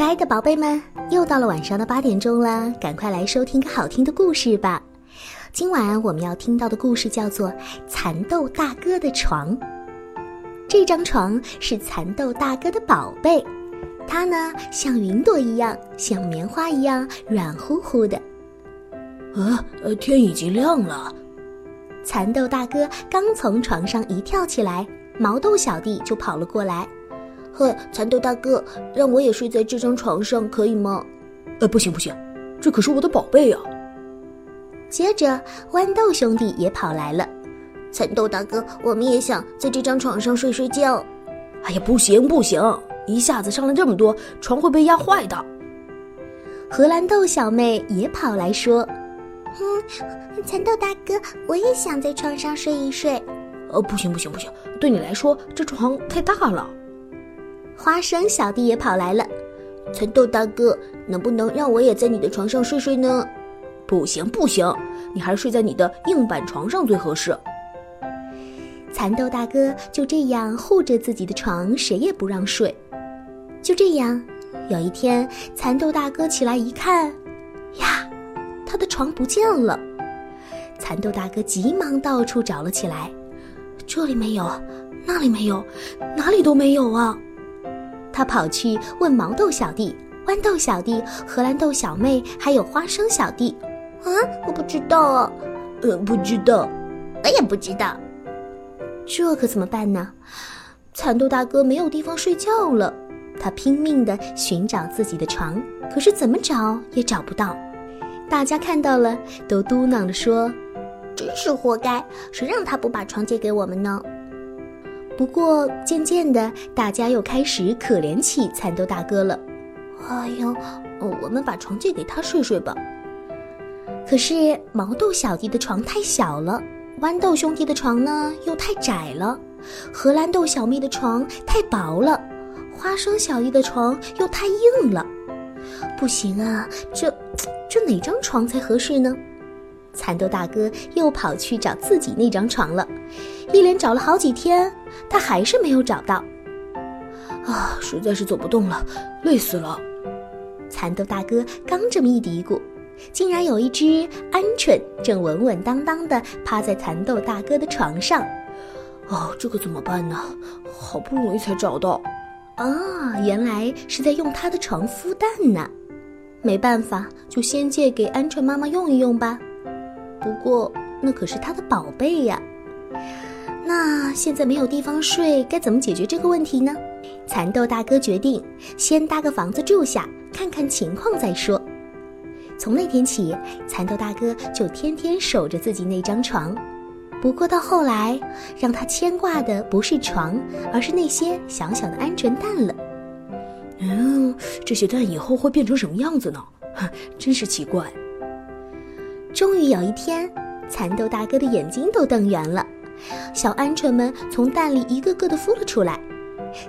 可爱的宝贝们，又到了晚上的八点钟了，赶快来收听个好听的故事吧。今晚我们要听到的故事叫做《蚕豆大哥的床》。这张床是蚕豆大哥的宝贝，它呢像云朵一样，像棉花一样软乎乎的。啊，呃，天已经亮了。蚕豆大哥刚从床上一跳起来，毛豆小弟就跑了过来。呵，蚕豆大哥，让我也睡在这张床上，可以吗？呃，不行不行，这可是我的宝贝呀。接着，豌豆兄弟也跑来了。蚕豆大哥，我们也想在这张床上睡睡觉。哎呀，不行不行，一下子上来这么多，床会被压坏的。荷兰豆小妹也跑来说：“嗯，蚕豆大哥，我也想在床上睡一睡。”呃，不行不行不行，对你来说这床太大了。花生小弟也跑来了，蚕豆大哥，能不能让我也在你的床上睡睡呢？不行不行，你还是睡在你的硬板床上最合适。蚕豆大哥就这样护着自己的床，谁也不让睡。就这样，有一天，蚕豆大哥起来一看，呀，他的床不见了。蚕豆大哥急忙到处找了起来，这里没有，那里没有，哪里都没有啊。他跑去问毛豆小弟、豌豆小弟、荷兰豆小妹，还有花生小弟：“啊，我不知道啊，呃，不知道，我也不知道。这可怎么办呢？”蚕豆大哥没有地方睡觉了，他拼命地寻找自己的床，可是怎么找也找不到。大家看到了，都嘟囔着说：“真是活该，谁让他不把床借给我们呢？”不过渐渐的，大家又开始可怜起蚕豆大哥了。哎呦，我们把床借给他睡睡吧。可是毛豆小弟的床太小了，豌豆兄弟的床呢又太窄了，荷兰豆小妹的床太薄了，花生小弟的床又太硬了。不行啊，这这哪张床才合适呢？蚕豆大哥又跑去找自己那张床了，一连找了好几天，他还是没有找到。啊，实在是走不动了，累死了。蚕豆大哥刚这么一嘀咕，竟然有一只鹌鹑正稳稳当当地趴在蚕豆大哥的床上。哦，这可怎么办呢？好不容易才找到。啊，原来是在用他的床孵蛋呢。没办法，就先借给鹌鹑妈妈用一用吧。不过那可是他的宝贝呀。那现在没有地方睡，该怎么解决这个问题呢？蚕豆大哥决定先搭个房子住下，看看情况再说。从那天起，蚕豆大哥就天天守着自己那张床。不过到后来，让他牵挂的不是床，而是那些小小的鹌鹑蛋了。嗯，这些蛋以后会变成什么样子呢？真是奇怪。终于有一天，蚕豆大哥的眼睛都瞪圆了，小鹌鹑们从蛋里一个个的孵了出来。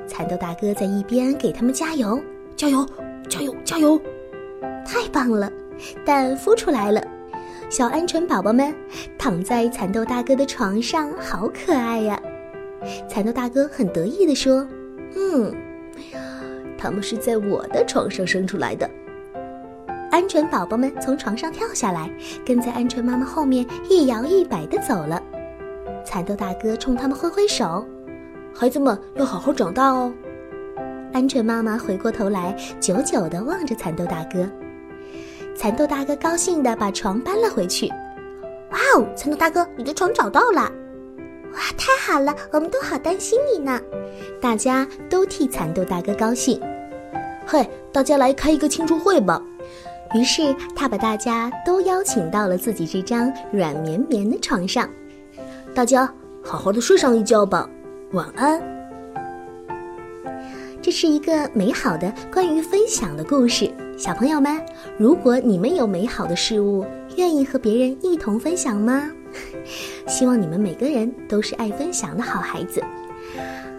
蚕豆大哥在一边给他们加油，加油，加油，加油！太棒了，蛋孵出来了，小鹌鹑宝宝们躺在蚕豆大哥的床上，好可爱呀！蚕豆大哥很得意地说：“嗯，他们是在我的床上生出来的。”鹌鹑宝宝们从床上跳下来，跟在鹌鹑妈妈后面一摇一摆地走了。蚕豆大哥冲他们挥挥手：“孩子们要好好长大哦。”鹌鹑妈妈回过头来，久久地望着蚕豆大哥。蚕豆大哥高兴地把床搬了回去。哇哦，蚕豆大哥，你的床找到了！哇，太好了，我们都好担心你呢。大家都替蚕豆大哥高兴。嘿，大家来开一个庆祝会吧！于是他把大家都邀请到了自己这张软绵绵的床上，大家好好的睡上一觉吧，晚安。这是一个美好的关于分享的故事，小朋友们，如果你们有美好的事物，愿意和别人一同分享吗？希望你们每个人都是爱分享的好孩子。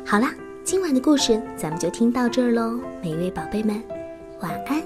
好啦，今晚的故事咱们就听到这儿喽，每一位宝贝们，晚安。